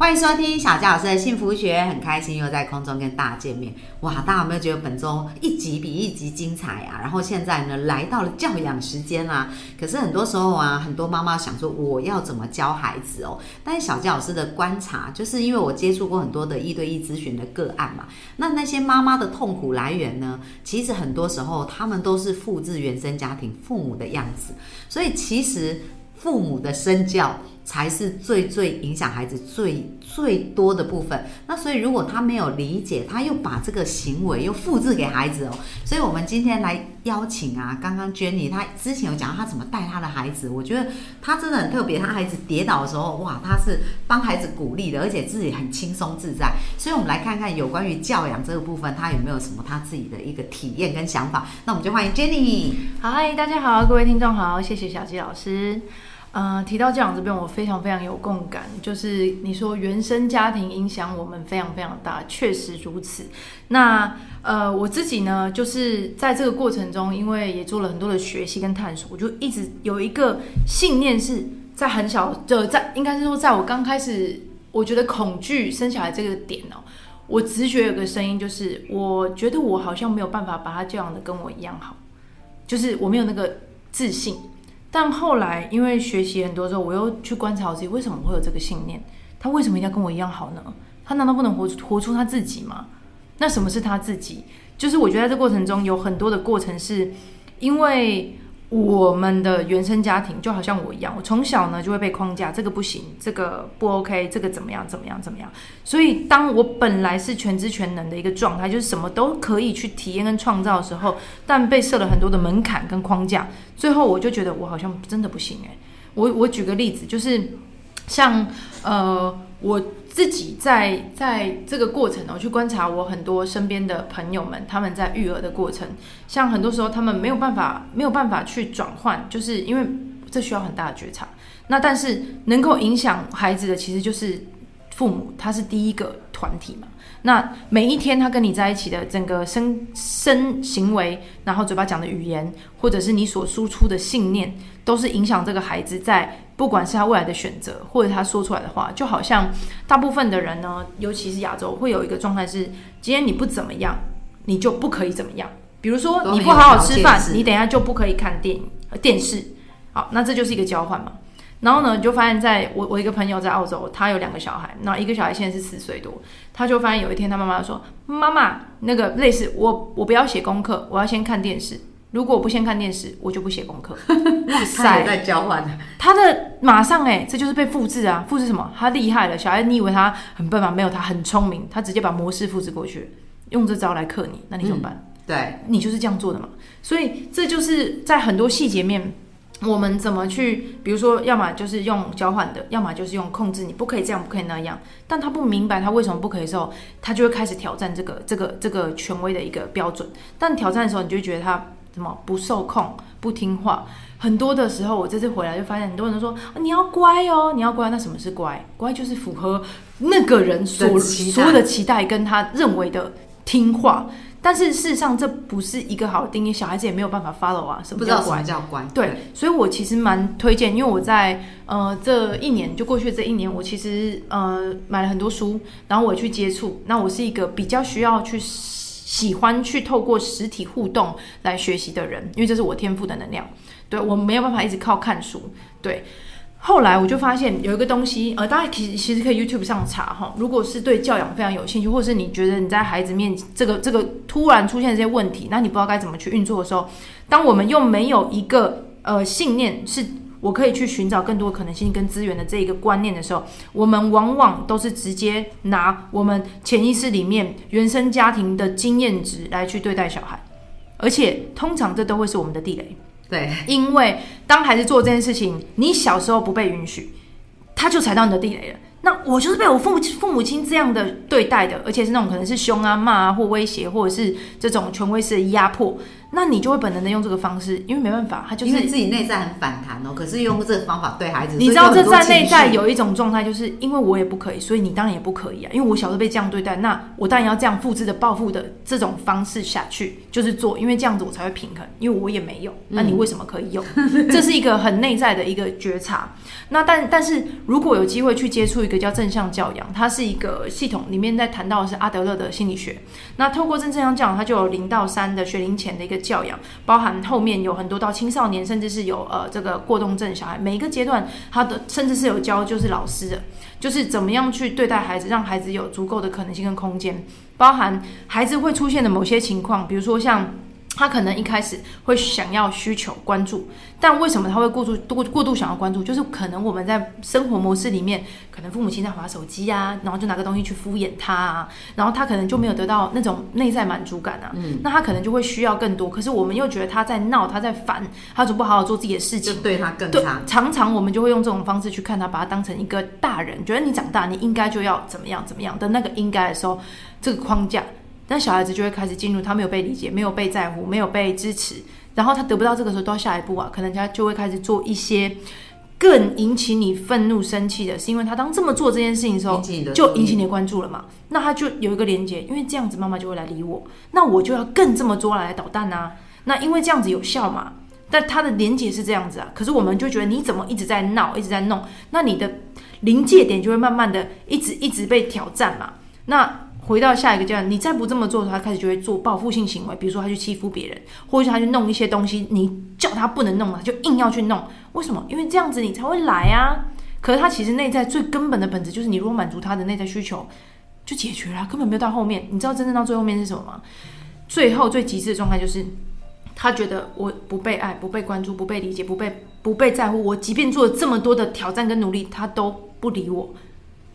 欢迎收听小佳老师的幸福学，很开心又在空中跟大家见面。哇，大家有没有觉得本周一集比一集精彩啊？然后现在呢，来到了教养时间啦。可是很多时候啊，很多妈妈想说我要怎么教孩子哦？但是小佳老师的观察，就是因为我接触过很多的一对一咨询的个案嘛，那那些妈妈的痛苦来源呢，其实很多时候他们都是复制原生家庭父母的样子，所以其实父母的身教。才是最最影响孩子最最多的部分。那所以，如果他没有理解，他又把这个行为又复制给孩子哦。所以我们今天来邀请啊，刚刚 Jenny 她之前有讲他怎么带他的孩子，我觉得他真的很特别。他孩子跌倒的时候，哇，他是帮孩子鼓励的，而且自己很轻松自在。所以我们来看看有关于教养这个部分，他有没有什么他自己的一个体验跟想法。那我们就欢迎 Jenny。嗨，大家好，各位听众好，谢谢小鸡老师。呃，提到教养这边，我非常非常有共感。就是你说原生家庭影响我们非常非常大，确实如此。那呃，我自己呢，就是在这个过程中，因为也做了很多的学习跟探索，我就一直有一个信念，是在很小的在，应该是说，在我刚开始，我觉得恐惧生小孩这个点哦，我直觉有个声音，就是我觉得我好像没有办法把他教养的跟我一样好，就是我没有那个自信。但后来，因为学习很多之后，我又去观察我自己，为什么会有这个信念？他为什么一定要跟我一样好呢？他难道不能活活出他自己吗？那什么是他自己？就是我觉得在这过程中有很多的过程，是因为。我们的原生家庭就好像我一样，我从小呢就会被框架，这个不行，这个不 OK，这个怎么样怎么样怎么样。所以当我本来是全知全能的一个状态，就是什么都可以去体验跟创造的时候，但被设了很多的门槛跟框架，最后我就觉得我好像真的不行诶。我我举个例子，就是像呃我。自己在在这个过程呢，去观察我很多身边的朋友们，他们在育儿的过程，像很多时候他们没有办法没有办法去转换，就是因为这需要很大的觉察。那但是能够影响孩子的，其实就是父母，他是第一个团体嘛。那每一天他跟你在一起的整个身身行为，然后嘴巴讲的语言，或者是你所输出的信念，都是影响这个孩子在不管是他未来的选择，或者他说出来的话，就好像大部分的人呢，尤其是亚洲，会有一个状态是：今天你不怎么样，你就不可以怎么样。比如说你不好好吃饭，你等下就不可以看电影电视。好，那这就是一个交换嘛。然后呢，你就发现，在我我一个朋友在澳洲，他有两个小孩，那一个小孩现在是四岁多，他就发现有一天他妈妈说：“妈妈，那个类似我我不要写功课，我要先看电视。如果我不先看电视，我就不写功课。”哇塞，在交换他的马上哎，这就是被复制啊！复制什么？他厉害了，小孩，你以为他很笨吗？没有，他很聪明，他直接把模式复制过去，用这招来克你，那你怎么办？对，你就是这样做的嘛。所以这就是在很多细节面。我们怎么去？比如说，要么就是用交换的，要么就是用控制。你不可以这样，不可以那样。但他不明白他为什么不可以的时候，他就会开始挑战这个、这个、这个权威的一个标准。但挑战的时候，你就觉得他什么不受控、不听话。很多的时候，我这次回来就发现，很多人都说你要乖哦，你要乖。那什么是乖？乖就是符合那个人所所有的期待，跟他认为的听话。但是事实上，这不是一个好的定义，小孩子也没有办法 follow 啊。什么叫乖？叫乖。对，所以我其实蛮推荐，因为我在呃这一年就过去这一年，我其实呃买了很多书，然后我去接触。那我是一个比较需要去喜欢去透过实体互动来学习的人，因为这是我天赋的能量。对我没有办法一直靠看书。对。后来我就发现有一个东西，呃，大家其实其实可以 YouTube 上查哈。如果是对教养非常有兴趣，或是你觉得你在孩子面这个这个突然出现这些问题，那你不知道该怎么去运作的时候，当我们又没有一个呃信念，是我可以去寻找更多可能性跟资源的这一个观念的时候，我们往往都是直接拿我们潜意识里面原生家庭的经验值来去对待小孩，而且通常这都会是我们的地雷。对，因为当孩子做这件事情，你小时候不被允许，他就踩到你的地雷了。那我就是被我父母父母亲这样的对待的，而且是那种可能是凶啊、骂啊或威胁，或者是这种权威式的压迫。那你就会本能的用这个方式，因为没办法，他就是因为自己内在很反弹哦，可是用这个方法对孩子，你知道这在内在有一种状态，就是因为我也不可以，所以你当然也不可以啊。因为我小时候被这样对待，那我当然要这样复制的报复的这种方式下去，就是做，因为这样子我才会平衡。因为我也没有，那你为什么可以有？这是一个很内在的一个觉察。那但但是如果有机会去接触一个叫正向教养，它是一个系统，里面在谈到的是阿德勒的心理学。那透过正向教养，它就有零到三的学龄前的一个教养，包含后面有很多到青少年，甚至是有呃这个过动症小孩，每一个阶段他的甚至是有教就是老师的，就是怎么样去对待孩子，让孩子有足够的可能性跟空间，包含孩子会出现的某些情况，比如说像。他可能一开始会想要需求关注，但为什么他会过度过过度想要关注？就是可能我们在生活模式里面，可能父母亲在划手机啊，然后就拿个东西去敷衍他啊，然后他可能就没有得到那种内在满足感啊，那他可能就会需要更多。可是我们又觉得他在闹，他在烦，他总不好好做自己的事情？就对他更对差，。常常我们就会用这种方式去看他，把他当成一个大人，觉得你长大你应该就要怎么样怎么样的那个应该的时候，这个框架，那小孩子就会开始进入他没有被理解、没有被在乎、没有被支持，然后他得不到这个时候，到下一步啊，可能他就会开始做一些更引起你愤怒、生气的，是因为他当这么做这件事情的时候就引起你的关注了嘛？那他就有一个连接，因为这样子妈妈就会来理我，那我就要更这么做来捣蛋啊。那因为这样子有效嘛？但他的连接是这样子啊，可是我们就觉得你怎么一直在闹，一直在弄，那你的临界点就会慢慢的一直一直被挑战嘛。那回到下一个阶段，你再不这么做，他开始就会做报复性行为，比如说他去欺负别人，或者是他去弄一些东西，你叫他不能弄了，就硬要去弄。为什么？因为这样子你才会来啊。可是他其实内在最根本的本质就是，你如果满足他的内在需求，就解决了，根本没有到后面。你知道真正到最后面是什么吗？最后最极致的状态就是，他觉得我不被爱、不被关注、不被理解、不被不被在乎。我即便做了这么多的挑战跟努力，他都不理我。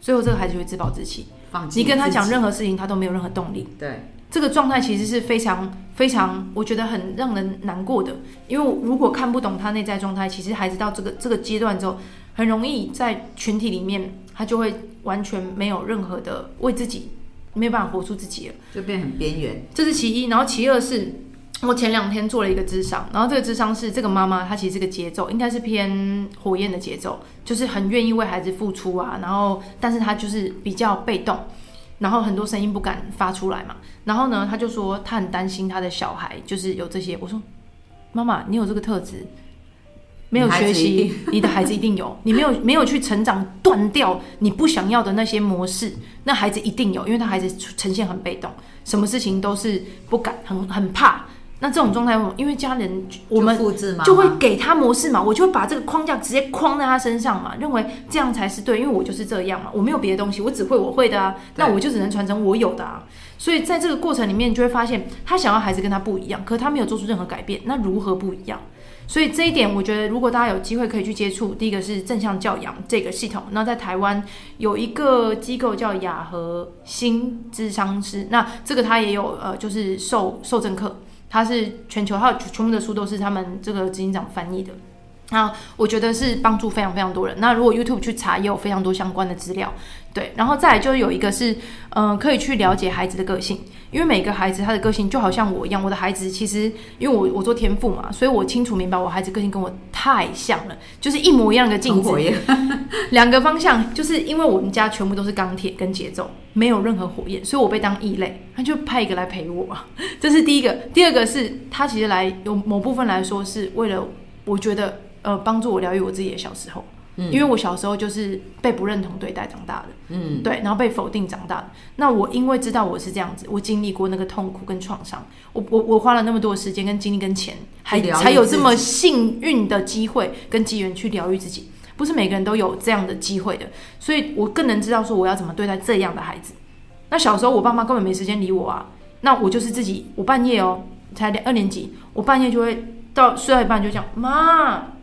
最后这个孩子就会自暴自弃。放弃你跟他讲任何事情，他都没有任何动力。对，这个状态其实是非常非常，我觉得很让人难过的。因为如果看不懂他内在状态，其实孩子到这个这个阶段之后，很容易在群体里面，他就会完全没有任何的为自己没有办法活出自己了。就变很边缘。这是其一，然后其二是。我前两天做了一个智商，然后这个智商是这个妈妈，她其实这个节奏应该是偏火焰的节奏，就是很愿意为孩子付出啊，然后但是她就是比较被动，然后很多声音不敢发出来嘛。然后呢，她就说她很担心她的小孩就是有这些。我说妈妈，你有这个特质，没有学习，你的孩子一定有。你没有没有去成长，断掉你不想要的那些模式，那孩子一定有，因为他孩子呈现很被动，什么事情都是不敢，很很怕。那这种状态，因为家人我们就复制嘛，就会给他模式嘛，我就会把这个框架直接框在他身上嘛，认为这样才是对，因为我就是这样嘛，我没有别的东西，我只会我会的啊，那我就只能传承我有的啊。所以在这个过程里面，你就会发现他想要孩子跟他不一样，可他没有做出任何改变，那如何不一样？所以这一点，我觉得如果大家有机会可以去接触，第一个是正向教养这个系统。那在台湾有一个机构叫雅和新智商师，那这个他也有呃，就是受受证课，他是全球，还有全部的书都是他们这个执行长翻译的。那我觉得是帮助非常非常多人。那如果 YouTube 去查，也有非常多相关的资料。对，然后再来就是有一个是，嗯、可以去了解孩子的个性，因为每个孩子他的个性就好像我一样，我的孩子其实因为我我做天赋嘛，所以我清楚明白我孩子个性跟我太像了，就是一模一样的镜子两个方向，就是因为我们家全部都是钢铁跟节奏，没有任何火焰，所以我被当异类，他就派一个来陪我啊，这是第一个。第二个是他其实来有某部分来说是为了，我觉得呃帮助我疗愈我自己的小时候，嗯因为我小时候就是被不认同对待长大的，嗯，对，然后被否定长大的。那我因为知道我是这样子，我经历过那个痛苦跟创伤，我我我花了那么多时间跟精力跟钱，还才有这么幸运的机会跟机缘去疗愈自己。不是每个人都有这样的机会的，所以我更能知道说我要怎么对待这样的孩子。那小时候我爸妈根本没时间理我啊，那我就是自己，我半夜哦，才两二年级，我半夜就会到睡到一半就讲妈，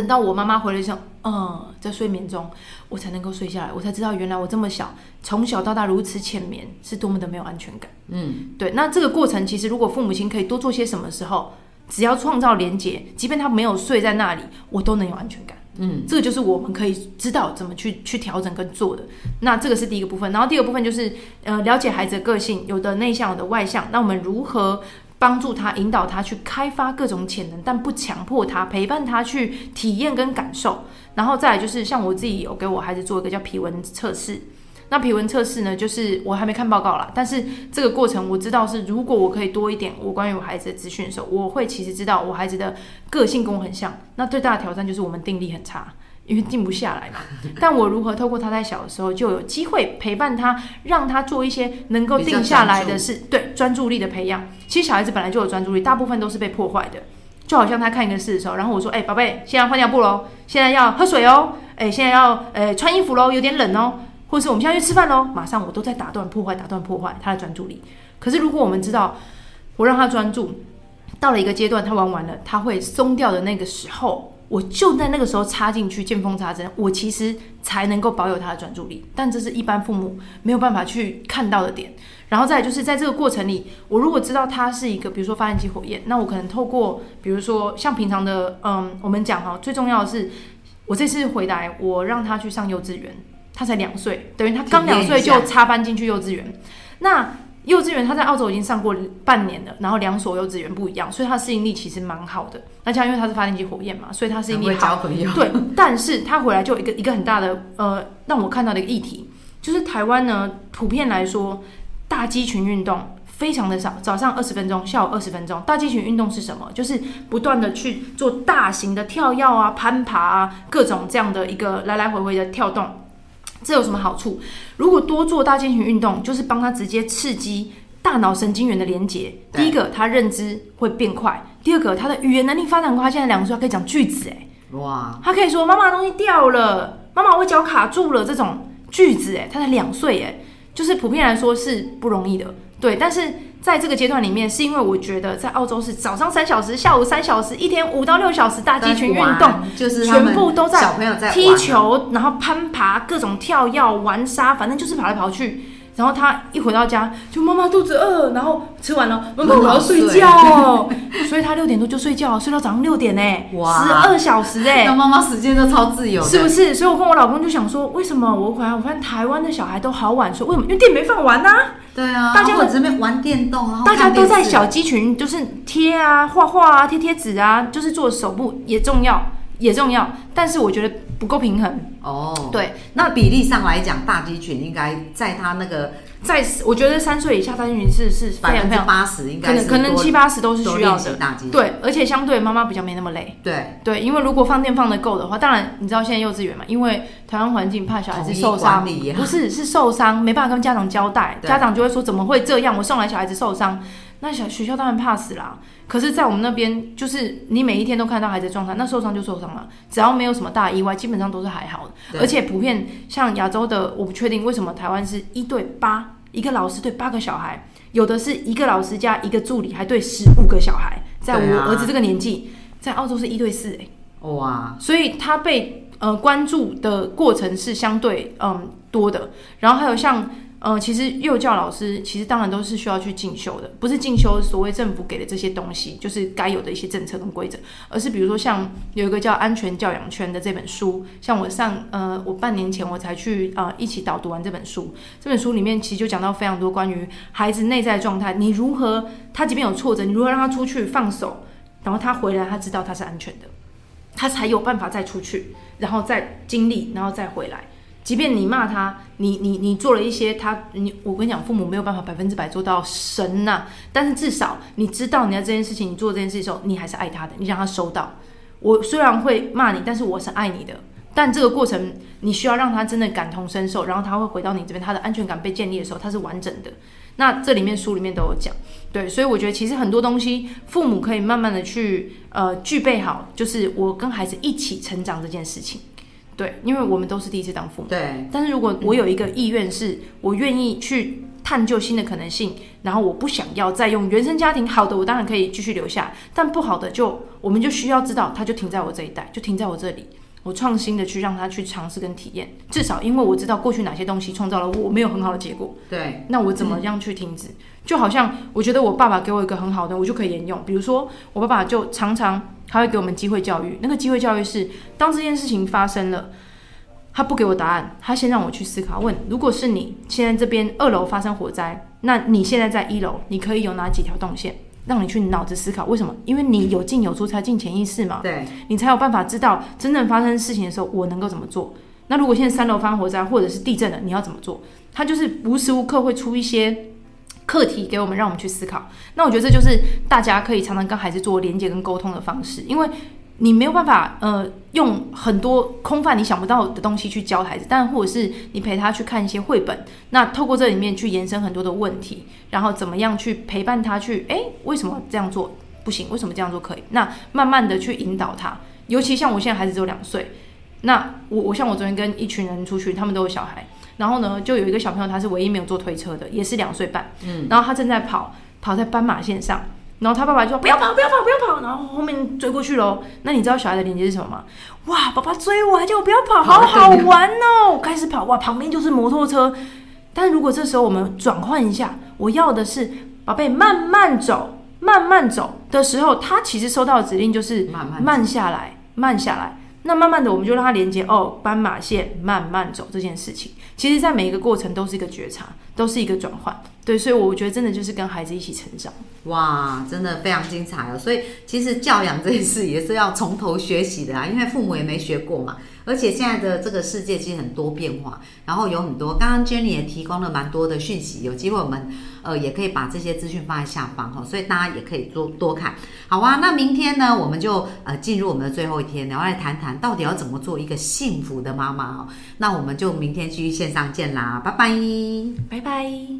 等到我妈妈回来声，嗯，在睡眠中，我才能够睡下来，我才知道原来我这么小，从小到大如此浅眠，是多么的没有安全感。嗯，对，那这个过程其实如果父母亲可以多做些什么时候，只要创造连结，即便他没有睡在那里，我都能有安全感。嗯，这个就是我们可以知道怎么去去调整跟做的。那这个是第一个部分，然后第二个部分就是呃了解孩子的个性，有的内向，有的外向。那我们如何帮助他、引导他去开发各种潜能，但不强迫他，陪伴他去体验跟感受。然后再来就是像我自己有给我孩子做一个叫皮纹测试。那皮纹测试呢，就是我还没看报告啦，但是这个过程我知道是，如果我可以多一点我关于我孩子的资讯的时候，我会其实知道我孩子的个性跟我很像。那最大的挑战就是我们定力很差，因为定不下来嘛。但我如何透过他在小的时候就有机会陪伴他，让他做一些能够定下来的事，对专注力的培养。其实小孩子本来就有专注力，大部分都是被破坏的。就好像他看一个事的时候，然后我说：“哎，宝贝，现在换尿布喽，现在要喝水哦，哎，现在要呃穿衣服喽，有点冷哦。”或者是我们现在去吃饭喽，马上我都在打断破坏，打断破坏他的专注力。可是如果我们知道，我让他专注，到了一个阶段，他玩完了，他会松掉的那个时候，我就在那个时候插进去见缝插针，我其实才能够保有他的专注力。但这是一般父母没有办法去看到的点。然后再就是在这个过程里，我如果知道他是一个，比如说发电机火焰，那我可能透过，比如说像平常的，嗯，我们讲哈，最重要的是，我这次回来，我让他去上幼稚园。他才两岁，等于他刚两岁就插班进去幼稚园。那幼稚园他在澳洲已经上过半年了，然后两所幼稚园不一样，所以他适应力其实蛮好的。那像因为他是发电机火焰嘛，所以他适应力好。对，但是他回来就一个一个很大的呃，让我看到的一个议题，就是台湾呢普遍来说大肌群运动非常的少，早上二十分钟，下午二十分钟。大肌群运动是什么？就是不断的去做大型的跳跃啊、攀爬啊，各种这样的一个来来回回的跳动。这有什么好处？如果多做大肩群运动，就是帮他直接刺激大脑神经元的连接。第一个，他认知会变快；第二个，他的语言能力发展快。他现在两岁，他可以讲句子，哎，哇，他可以说妈妈东西掉了，妈妈我脚卡住了这种句子，哎，他才两岁，哎，就是普遍来说是不容易的，对，但是。在这个阶段里面，是因为我觉得在澳洲是早上三小时，下午三小时，一天五到六小时大肌群运动，就是全部都在小朋友在踢球，然后攀爬，各种跳跃、玩沙，反正就是跑来跑去。然后他一回到家，就妈妈肚子饿，然后吃完了，妈妈我要睡觉，所以他六点多就睡觉，睡到早上六点呢，十二小时哎，那妈妈时间都超自由，是不是？所以我跟我老公就想说，为什么我回来我发现台湾的小孩都好晚睡？为什么？因为电没放完呢。对啊，大家在这边玩电动，大家都在小鸡群，就是贴啊、画画啊、贴贴纸啊，就是做手部也重要，也重要，但是我觉得。不够平衡。哦，对，那比例上来讲，大鸡群应该在他那个在，我觉得三岁以下大鸡群是是百分之八十，应该可能可能七八十都是需要的。对，而且相对妈妈比较没那么累，对。对，因为如果放电放的够的话，当然你知道现在幼稚园嘛，因为台湾环境怕小孩子受伤，不是是受伤，没办法跟家长交代，家长就会说怎么会这样，我送来小孩子受伤。那小学校当然怕死啦，可是，在我们那边，就是你每一天都看到孩子状态，那受伤就受伤了，只要没有什么大意外，基本上都是还好的。而且普遍像亚洲的，我不确定为什么台湾是一对八，一个老师对八个小孩，有的是一个老师加一个助理，还对十五个小孩。在我儿子这个年纪，在澳洲是一对四，哎，哇，所以他被呃关注的过程是相对嗯多的。然后还有像。呃，其实幼教老师其实当然都是需要去进修的，不是进修所谓政府给的这些东西，就是该有的一些政策跟规则，而是比如说像有一个叫《安全教养圈》的这本书，像我上呃，我半年前我才去呃一起导读完这本书，这本书里面其实就讲到非常多关于孩子内在状态，你如何他即便有挫折，你如何让他出去放手，然后他回来他知道他是安全的，他才有办法再出去，然后再经历，然后再回来。即便你骂他，你你你做了一些他你我跟你讲，父母没有办法百分之百做到神呐，但是至少你知道你要这件事情，你做这件事的时候，你还是爱他的，你让他收到。我虽然会骂你，但是我是爱你的。但这个过程你需要让他真的感同身受，然后他会回到你这边，他的安全感被建立的时候，他是完整的。那这里面书里面都有讲，对，所以我觉得其实很多东西父母可以慢慢的去呃具备好，就是我跟孩子一起成长这件事情。对，因为我们都是第一次当父母。对。但是如果我有一个意愿，是我愿意去探究新的可能性，然后我不想要再用原生家庭，好的，我当然可以继续留下，但不好的就我们就需要知道，它就停在我这一代，就停在我这里。我创新的去让他去尝试跟体验，至少因为我知道过去哪些东西创造了我没有很好的结果。对。那我怎么样去停止？就好像我觉得我爸爸给我一个很好的，我就可以沿用。比如说，我爸爸就常常他会给我们机会教育，那个机会教育是当这件事情发生了。他不给我答案，他先让我去思考。问：如果是你现在这边二楼发生火灾，那你现在在一楼，你可以有哪几条动线？让你去脑子思考，为什么？因为你有进有出才进潜意识嘛，对，你才有办法知道真正发生事情的时候，我能够怎么做。那如果现在三楼发生火灾或者是地震了，你要怎么做？他就是无时无刻会出一些课题给我们，让我们去思考。那我觉得这就是大家可以常常跟孩子做连接跟沟通的方式，因为你没有办法呃用很多空泛你想不到的东西去教孩子，但或者是你陪他去看一些绘本，那透过这里面去延伸很多的问题，然后怎么样去陪伴他去诶，为什么这样做不行？为什么这样做可以？那慢慢的去引导他，尤其像我现在孩子只有两岁。那我我像我昨天跟一群人出去，他们都有小孩，然后呢，就有一个小朋友他是唯一没有坐推车的，也是两岁半，嗯，然后他正在跑，跑在斑马线上，然后他爸爸就说不要跑，不要跑，不要跑，然后后面追过去喽。那你知道小孩的连接是什么吗？哇，爸爸追我，还叫我不要跑，好好玩哦！开始跑，哇，旁边就是摩托车。但如果这时候我们转换一下，我要的是宝贝慢慢走，慢慢走的时候，他其实收到的指令就是慢慢慢下来，慢下来。那慢慢的，我们就让他连接哦，斑马线慢慢走这件事情，其实，在每一个过程都是一个觉察，都是一个转换。对，所以我觉得真的就是跟孩子一起成长。哇，真的非常精彩哦！所以其实教养这件事也是要从头学习的啊，因为父母也没学过嘛。而且现在的这个世界其实很多变化，然后有很多，刚刚 Jenny 也提供了蛮多的讯息，有机会我们呃也可以把这些资讯放在下方哈，所以大家也可以多多看。好啊，那明天呢，我们就呃进入我们的最后一天，然后来谈谈到底要怎么做一个幸福的妈妈哦。那我们就明天继续线上见啦，拜拜，拜拜。